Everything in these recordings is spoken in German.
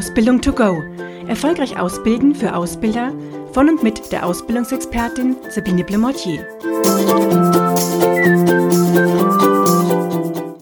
Ausbildung to go. Erfolgreich ausbilden für Ausbilder von und mit der Ausbildungsexpertin Sabine Blemortier.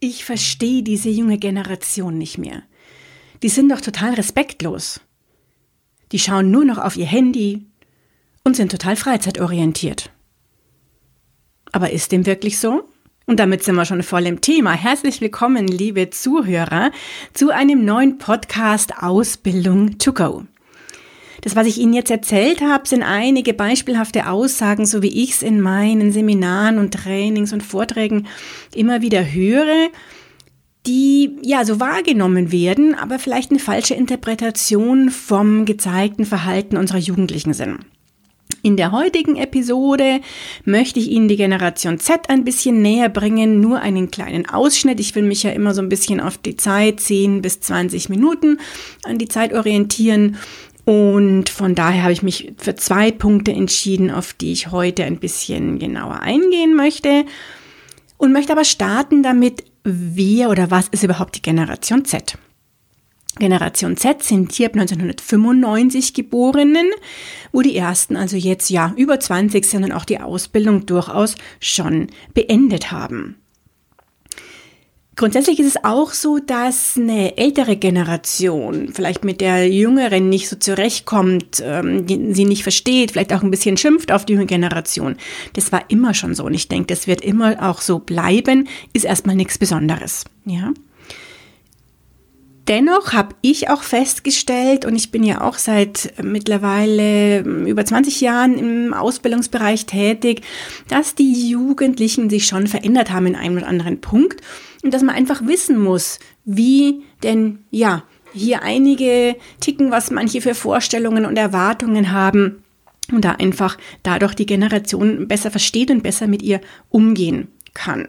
Ich verstehe diese junge Generation nicht mehr. Die sind doch total respektlos. Die schauen nur noch auf ihr Handy und sind total freizeitorientiert. Aber ist dem wirklich so? Und damit sind wir schon voll im Thema. Herzlich willkommen, liebe Zuhörer, zu einem neuen Podcast Ausbildung to go. Das, was ich Ihnen jetzt erzählt habe, sind einige beispielhafte Aussagen, so wie ich es in meinen Seminaren und Trainings und Vorträgen immer wieder höre, die ja so wahrgenommen werden, aber vielleicht eine falsche Interpretation vom gezeigten Verhalten unserer Jugendlichen sind. In der heutigen Episode möchte ich Ihnen die Generation Z ein bisschen näher bringen, nur einen kleinen Ausschnitt. Ich will mich ja immer so ein bisschen auf die Zeit, 10 bis 20 Minuten an die Zeit orientieren. Und von daher habe ich mich für zwei Punkte entschieden, auf die ich heute ein bisschen genauer eingehen möchte. Und möchte aber starten damit, wer oder was ist überhaupt die Generation Z? Generation Z sind hier ab 1995 Geborenen, wo die ersten also jetzt ja über 20 sind und auch die Ausbildung durchaus schon beendet haben. Grundsätzlich ist es auch so, dass eine ältere Generation vielleicht mit der jüngeren nicht so zurechtkommt, ähm, sie nicht versteht, vielleicht auch ein bisschen schimpft auf die junge Generation. Das war immer schon so und ich denke, das wird immer auch so bleiben, ist erstmal nichts Besonderes. Ja. Dennoch habe ich auch festgestellt, und ich bin ja auch seit mittlerweile über 20 Jahren im Ausbildungsbereich tätig, dass die Jugendlichen sich schon verändert haben in einem oder anderen Punkt und dass man einfach wissen muss, wie denn, ja, hier einige ticken, was manche für Vorstellungen und Erwartungen haben und da einfach dadurch die Generation besser versteht und besser mit ihr umgehen kann.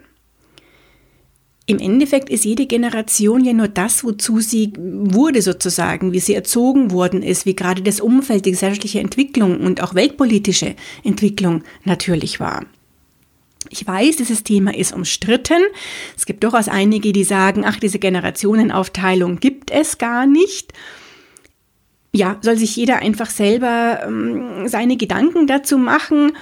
Im Endeffekt ist jede Generation ja nur das, wozu sie wurde sozusagen, wie sie erzogen worden ist, wie gerade das Umfeld, die gesellschaftliche Entwicklung und auch weltpolitische Entwicklung natürlich war. Ich weiß, dieses Thema ist umstritten. Es gibt durchaus einige, die sagen, ach, diese Generationenaufteilung gibt es gar nicht. Ja, soll sich jeder einfach selber ähm, seine Gedanken dazu machen.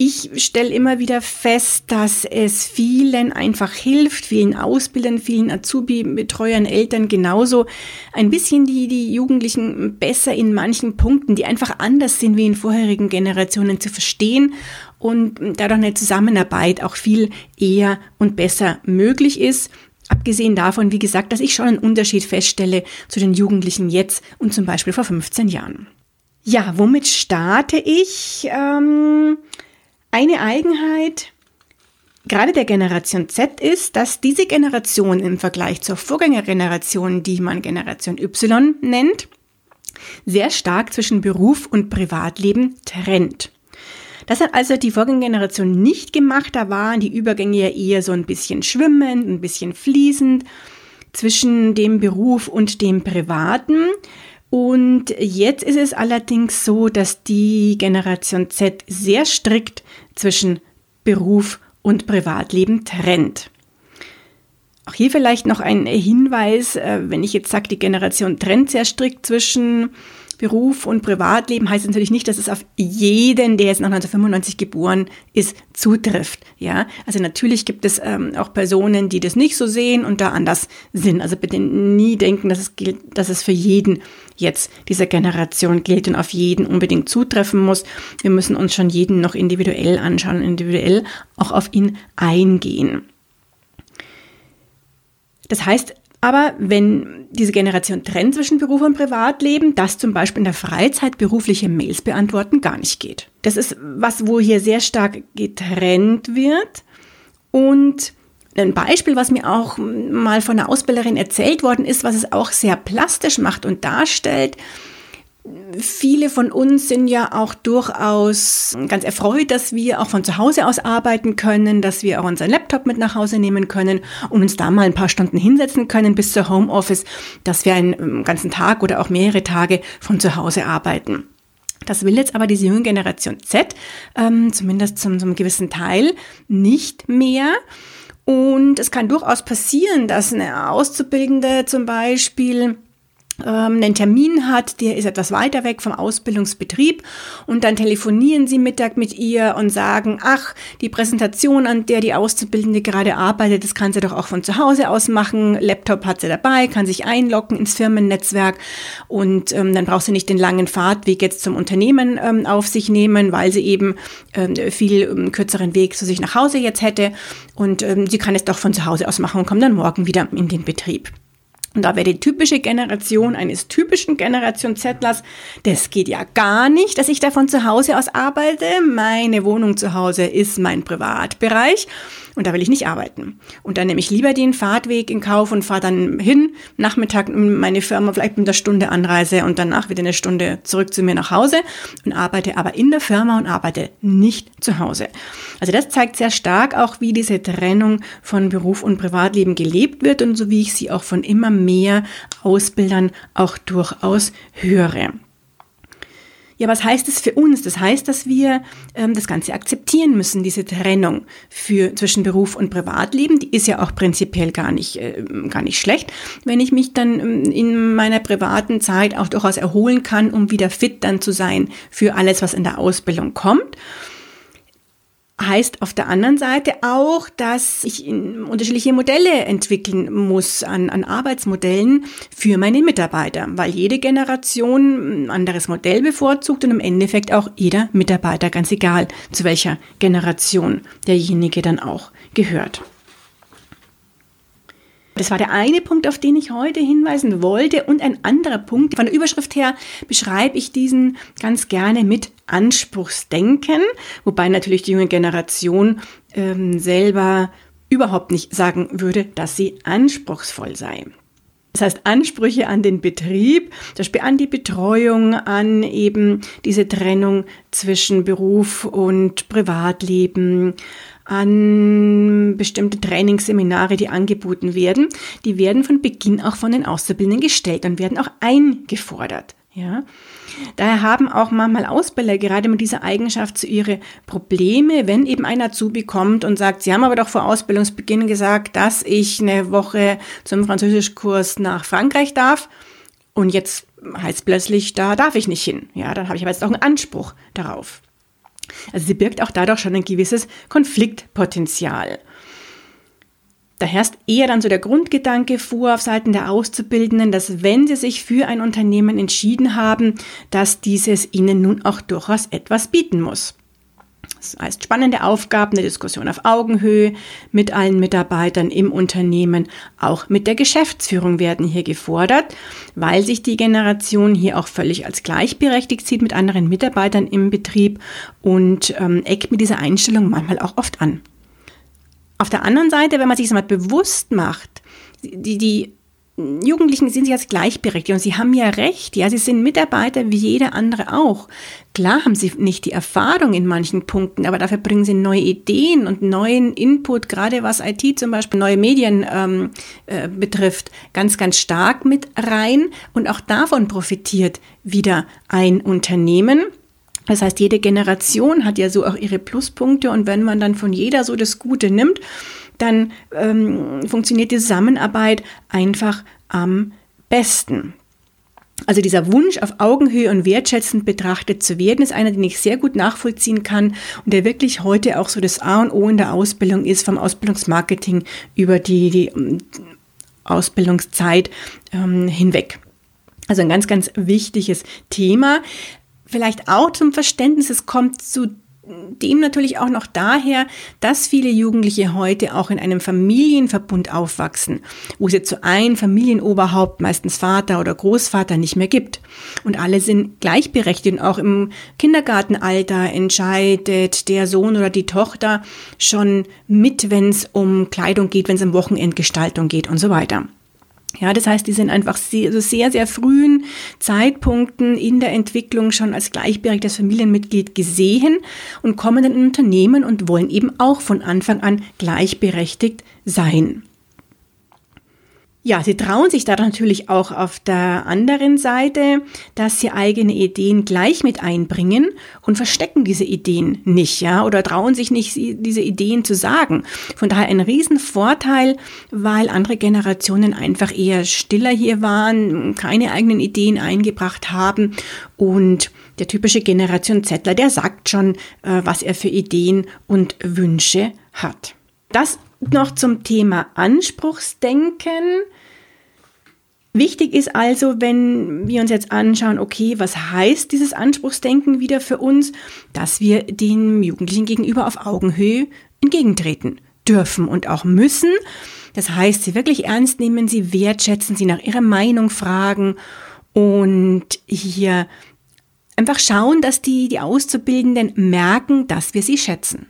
Ich stelle immer wieder fest, dass es vielen einfach hilft, vielen Ausbildern, vielen Azubi-Betreuern, Eltern genauso, ein bisschen die, die Jugendlichen besser in manchen Punkten, die einfach anders sind wie in vorherigen Generationen, zu verstehen und dadurch eine Zusammenarbeit auch viel eher und besser möglich ist. Abgesehen davon, wie gesagt, dass ich schon einen Unterschied feststelle zu den Jugendlichen jetzt und zum Beispiel vor 15 Jahren. Ja, womit starte ich? Ähm eine Eigenheit gerade der Generation Z ist, dass diese Generation im Vergleich zur Vorgängergeneration, die man Generation Y nennt, sehr stark zwischen Beruf und Privatleben trennt. Das hat also die Vorgängergeneration nicht gemacht. Da waren die Übergänge ja eher so ein bisschen schwimmend, ein bisschen fließend zwischen dem Beruf und dem Privaten. Und jetzt ist es allerdings so, dass die Generation Z sehr strikt zwischen Beruf und Privatleben trennt. Auch hier vielleicht noch ein Hinweis, äh, wenn ich jetzt sage, die Generation trennt sehr strikt zwischen Beruf und Privatleben heißt natürlich nicht, dass es auf jeden, der jetzt nach 1995 geboren ist, zutrifft. Ja, also natürlich gibt es ähm, auch Personen, die das nicht so sehen und da anders sind. Also bitte nie denken, dass es gilt, dass es für jeden jetzt dieser Generation gilt und auf jeden unbedingt zutreffen muss. Wir müssen uns schon jeden noch individuell anschauen, individuell auch auf ihn eingehen. Das heißt, aber wenn diese Generation trennt zwischen Beruf und Privatleben, dass zum Beispiel in der Freizeit berufliche Mails beantworten gar nicht geht. Das ist was, wo hier sehr stark getrennt wird. Und ein Beispiel, was mir auch mal von einer Ausbilderin erzählt worden ist, was es auch sehr plastisch macht und darstellt, viele von uns sind ja auch durchaus ganz erfreut, dass wir auch von zu Hause aus arbeiten können, dass wir auch unseren Laptop mit nach Hause nehmen können und uns da mal ein paar Stunden hinsetzen können bis zur Homeoffice, dass wir einen ähm, ganzen Tag oder auch mehrere Tage von zu Hause arbeiten. Das will jetzt aber diese junge Generation Z, ähm, zumindest zum, zum gewissen Teil, nicht mehr. Und es kann durchaus passieren, dass eine Auszubildende zum Beispiel einen Termin hat, der ist etwas weiter weg vom Ausbildungsbetrieb und dann telefonieren sie Mittag mit ihr und sagen, ach, die Präsentation, an der die Auszubildende gerade arbeitet, das kann sie doch auch von zu Hause aus machen. Laptop hat sie dabei, kann sich einloggen ins Firmennetzwerk und ähm, dann braucht sie nicht den langen Fahrtweg jetzt zum Unternehmen ähm, auf sich nehmen, weil sie eben ähm, viel ähm, kürzeren Weg zu sich nach Hause jetzt hätte und ähm, sie kann es doch von zu Hause aus machen und kommt dann morgen wieder in den Betrieb. Und da wäre die typische Generation eines typischen Generation Zettlers, das geht ja gar nicht, dass ich da von zu Hause aus arbeite. Meine Wohnung zu Hause ist mein Privatbereich und da will ich nicht arbeiten. Und dann nehme ich lieber den Fahrtweg in Kauf und fahre dann hin, Nachmittag in meine Firma, vielleicht mit einer Stunde Anreise und danach wieder eine Stunde zurück zu mir nach Hause und arbeite aber in der Firma und arbeite nicht zu Hause. Also das zeigt sehr stark auch, wie diese Trennung von Beruf und Privatleben gelebt wird und so wie ich sie auch von immer mehr Ausbildern auch durchaus höre. Ja, was heißt das für uns? Das heißt, dass wir ähm, das Ganze akzeptieren müssen, diese Trennung für, zwischen Beruf und Privatleben. Die ist ja auch prinzipiell gar nicht, äh, gar nicht schlecht, wenn ich mich dann ähm, in meiner privaten Zeit auch durchaus erholen kann, um wieder fit dann zu sein für alles, was in der Ausbildung kommt heißt auf der anderen Seite auch, dass ich unterschiedliche Modelle entwickeln muss an, an Arbeitsmodellen für meine Mitarbeiter, weil jede Generation ein anderes Modell bevorzugt und im Endeffekt auch jeder Mitarbeiter, ganz egal zu welcher Generation derjenige dann auch gehört. Das war der eine Punkt, auf den ich heute hinweisen wollte. Und ein anderer Punkt, von der Überschrift her beschreibe ich diesen ganz gerne mit Anspruchsdenken, wobei natürlich die junge Generation ähm, selber überhaupt nicht sagen würde, dass sie anspruchsvoll sei. Das heißt, Ansprüche an den Betrieb, zum Beispiel an die Betreuung, an eben diese Trennung zwischen Beruf und Privatleben, an bestimmte Trainingsseminare, die angeboten werden, die werden von Beginn auch von den Auszubildenden gestellt und werden auch eingefordert. Ja. Daher haben auch manchmal Ausbilder gerade mit dieser Eigenschaft zu ihre Probleme, wenn eben ein Azubi kommt und sagt, Sie haben aber doch vor Ausbildungsbeginn gesagt, dass ich eine Woche zum Französischkurs nach Frankreich darf und jetzt heißt plötzlich, da darf ich nicht hin. Ja, dann habe ich aber jetzt auch einen Anspruch darauf. Also sie birgt auch dadurch schon ein gewisses Konfliktpotenzial. Da herrscht eher dann so der Grundgedanke vor auf Seiten der Auszubildenden, dass wenn sie sich für ein Unternehmen entschieden haben, dass dieses ihnen nun auch durchaus etwas bieten muss. Das heißt spannende Aufgaben, eine Diskussion auf Augenhöhe mit allen Mitarbeitern im Unternehmen, auch mit der Geschäftsführung werden hier gefordert, weil sich die Generation hier auch völlig als gleichberechtigt sieht mit anderen Mitarbeitern im Betrieb und ähm, eckt mit dieser Einstellung manchmal auch oft an. Auf der anderen Seite, wenn man sich das mal bewusst macht, die, die Jugendlichen sind sich als gleichberechtigt und sie haben ja recht, ja, sie sind Mitarbeiter wie jeder andere auch. Klar haben sie nicht die Erfahrung in manchen Punkten, aber dafür bringen sie neue Ideen und neuen Input, gerade was IT zum Beispiel, neue Medien ähm, äh, betrifft, ganz, ganz stark mit rein und auch davon profitiert wieder ein Unternehmen. Das heißt, jede Generation hat ja so auch ihre Pluspunkte und wenn man dann von jeder so das Gute nimmt, dann ähm, funktioniert die Zusammenarbeit einfach am besten. Also dieser Wunsch, auf Augenhöhe und wertschätzend betrachtet zu werden, ist einer, den ich sehr gut nachvollziehen kann und der wirklich heute auch so das A und O in der Ausbildung ist, vom Ausbildungsmarketing über die, die ähm, Ausbildungszeit ähm, hinweg. Also ein ganz, ganz wichtiges Thema. Vielleicht auch zum Verständnis, es kommt zu dem natürlich auch noch daher, dass viele Jugendliche heute auch in einem Familienverbund aufwachsen, wo es jetzt so ein Familienoberhaupt, meistens Vater oder Großvater, nicht mehr gibt. Und alle sind gleichberechtigt und auch im Kindergartenalter entscheidet der Sohn oder die Tochter schon mit, wenn es um Kleidung geht, wenn es um Wochenendgestaltung geht und so weiter. Ja, das heißt, die sind einfach sehr, also sehr, sehr frühen Zeitpunkten in der Entwicklung schon als gleichberechtigtes Familienmitglied gesehen und kommen dann in Unternehmen und wollen eben auch von Anfang an gleichberechtigt sein. Ja, sie trauen sich da natürlich auch auf der anderen Seite, dass sie eigene Ideen gleich mit einbringen und verstecken diese Ideen nicht, ja, oder trauen sich nicht, diese Ideen zu sagen. Von daher ein Riesenvorteil, weil andere Generationen einfach eher stiller hier waren, keine eigenen Ideen eingebracht haben und der typische Generation Zettler, der sagt schon, äh, was er für Ideen und Wünsche hat. Das noch zum Thema Anspruchsdenken. Wichtig ist also, wenn wir uns jetzt anschauen, okay, was heißt dieses Anspruchsdenken wieder für uns, dass wir den Jugendlichen gegenüber auf Augenhöhe entgegentreten dürfen und auch müssen. Das heißt, sie wirklich ernst nehmen, sie wertschätzen, sie nach ihrer Meinung fragen und hier einfach schauen, dass die, die Auszubildenden merken, dass wir sie schätzen.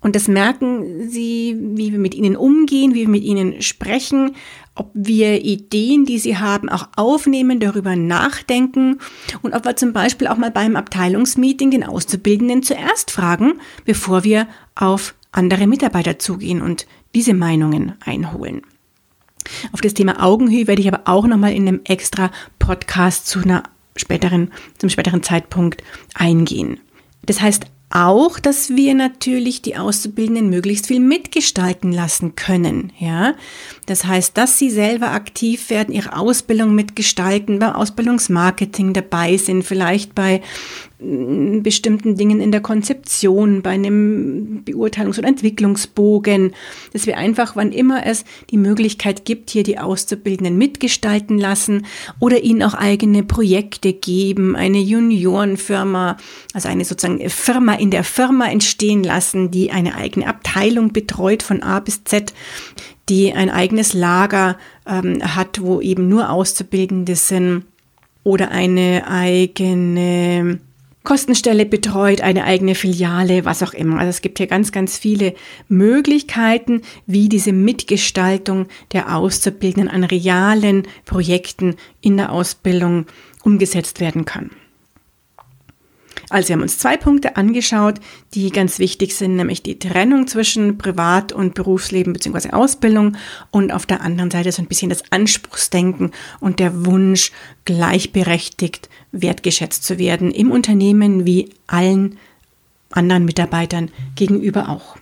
Und das merken sie, wie wir mit ihnen umgehen, wie wir mit ihnen sprechen, ob wir Ideen, die sie haben, auch aufnehmen, darüber nachdenken und ob wir zum Beispiel auch mal beim Abteilungsmeeting den Auszubildenden zuerst fragen, bevor wir auf andere Mitarbeiter zugehen und diese Meinungen einholen. Auf das Thema Augenhöhe werde ich aber auch nochmal in einem extra Podcast zu einer späteren, zum späteren Zeitpunkt eingehen. Das heißt, auch, dass wir natürlich die Auszubildenden möglichst viel mitgestalten lassen können. Ja, das heißt, dass sie selber aktiv werden, ihre Ausbildung mitgestalten, beim Ausbildungsmarketing dabei sind, vielleicht bei bestimmten Dingen in der Konzeption, bei einem Beurteilungs- oder Entwicklungsbogen, dass wir einfach, wann immer es die Möglichkeit gibt, hier die Auszubildenden mitgestalten lassen oder ihnen auch eigene Projekte geben, eine Juniorenfirma, also eine sozusagen Firma in der Firma entstehen lassen, die eine eigene Abteilung betreut von A bis Z, die ein eigenes Lager ähm, hat, wo eben nur Auszubildende sind oder eine eigene Kostenstelle betreut, eine eigene Filiale, was auch immer. Also es gibt hier ganz, ganz viele Möglichkeiten, wie diese Mitgestaltung der Auszubildenden an realen Projekten in der Ausbildung umgesetzt werden kann. Also wir haben uns zwei Punkte angeschaut, die ganz wichtig sind, nämlich die Trennung zwischen Privat- und Berufsleben bzw. Ausbildung und auf der anderen Seite so ein bisschen das Anspruchsdenken und der Wunsch, gleichberechtigt wertgeschätzt zu werden im Unternehmen wie allen anderen Mitarbeitern gegenüber auch.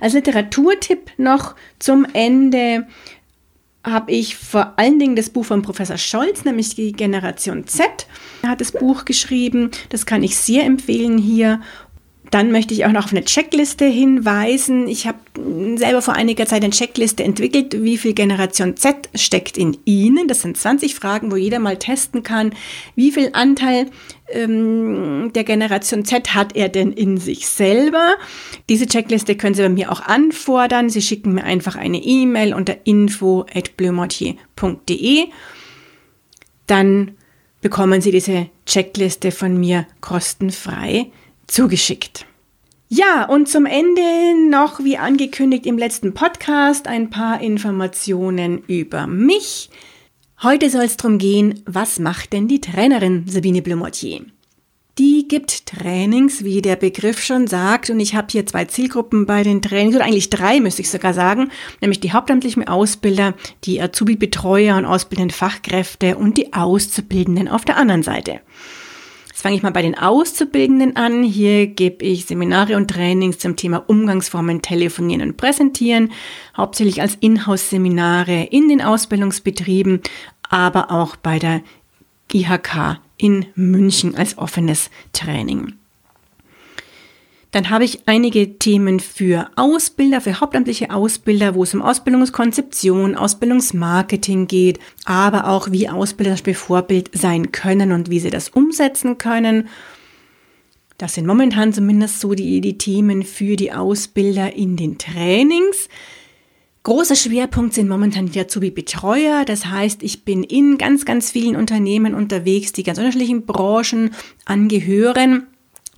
Als Literaturtipp noch zum Ende habe ich vor allen Dingen das Buch von Professor Scholz, nämlich die Generation Z. Er hat das Buch geschrieben. Das kann ich sehr empfehlen hier. Dann möchte ich auch noch auf eine Checkliste hinweisen. Ich habe selber vor einiger Zeit eine Checkliste entwickelt, wie viel Generation Z steckt in Ihnen. Das sind 20 Fragen, wo jeder mal testen kann, wie viel Anteil ähm, der Generation Z hat er denn in sich selber. Diese Checkliste können Sie bei mir auch anfordern. Sie schicken mir einfach eine E-Mail unter info@bleumortier.de. Dann bekommen Sie diese Checkliste von mir kostenfrei zugeschickt. Ja, und zum Ende noch, wie angekündigt im letzten Podcast, ein paar Informationen über mich. Heute soll es darum gehen, was macht denn die Trainerin Sabine Blumortier? Die gibt Trainings, wie der Begriff schon sagt. Und ich habe hier zwei Zielgruppen bei den Trainings, oder eigentlich drei müsste ich sogar sagen, nämlich die hauptamtlichen Ausbilder, die Azubi-Betreuer und ausbildenden Fachkräfte und die Auszubildenden auf der anderen Seite. Jetzt fange ich mal bei den Auszubildenden an. Hier gebe ich Seminare und Trainings zum Thema Umgangsformen, Telefonieren und Präsentieren, hauptsächlich als Inhouse-Seminare in den Ausbildungsbetrieben, aber auch bei der IHK in München als offenes Training. Dann habe ich einige Themen für Ausbilder, für hauptamtliche Ausbilder, wo es um Ausbildungskonzeption, Ausbildungsmarketing geht, aber auch wie Ausbilder zum Beispiel Vorbild sein können und wie sie das umsetzen können. Das sind momentan zumindest so die, die Themen für die Ausbilder in den Trainings. Großer Schwerpunkt sind momentan die Azubi-Betreuer. Das heißt, ich bin in ganz, ganz vielen Unternehmen unterwegs, die ganz unterschiedlichen Branchen angehören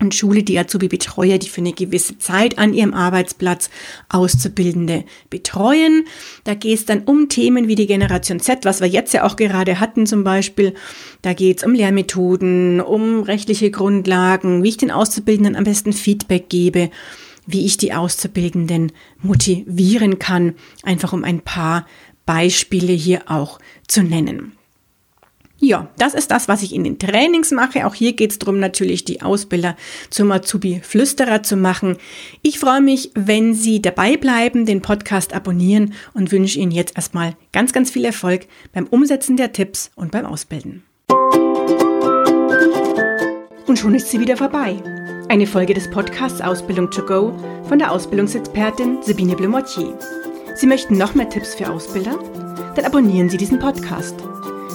und Schule die Azubi-Betreuer, die für eine gewisse Zeit an ihrem Arbeitsplatz Auszubildende betreuen. Da geht es dann um Themen wie die Generation Z, was wir jetzt ja auch gerade hatten zum Beispiel. Da geht es um Lehrmethoden, um rechtliche Grundlagen, wie ich den Auszubildenden am besten Feedback gebe wie ich die Auszubildenden motivieren kann, einfach um ein paar Beispiele hier auch zu nennen. Ja, das ist das, was ich in den Trainings mache. Auch hier geht es darum, natürlich die Ausbilder zum Azubi-Flüsterer zu machen. Ich freue mich, wenn Sie dabei bleiben, den Podcast abonnieren und wünsche Ihnen jetzt erstmal ganz, ganz viel Erfolg beim Umsetzen der Tipps und beim Ausbilden. Und schon ist sie wieder vorbei. Eine Folge des Podcasts Ausbildung to go von der Ausbildungsexpertin Sabine Blumotier. Sie möchten noch mehr Tipps für Ausbilder? Dann abonnieren Sie diesen Podcast.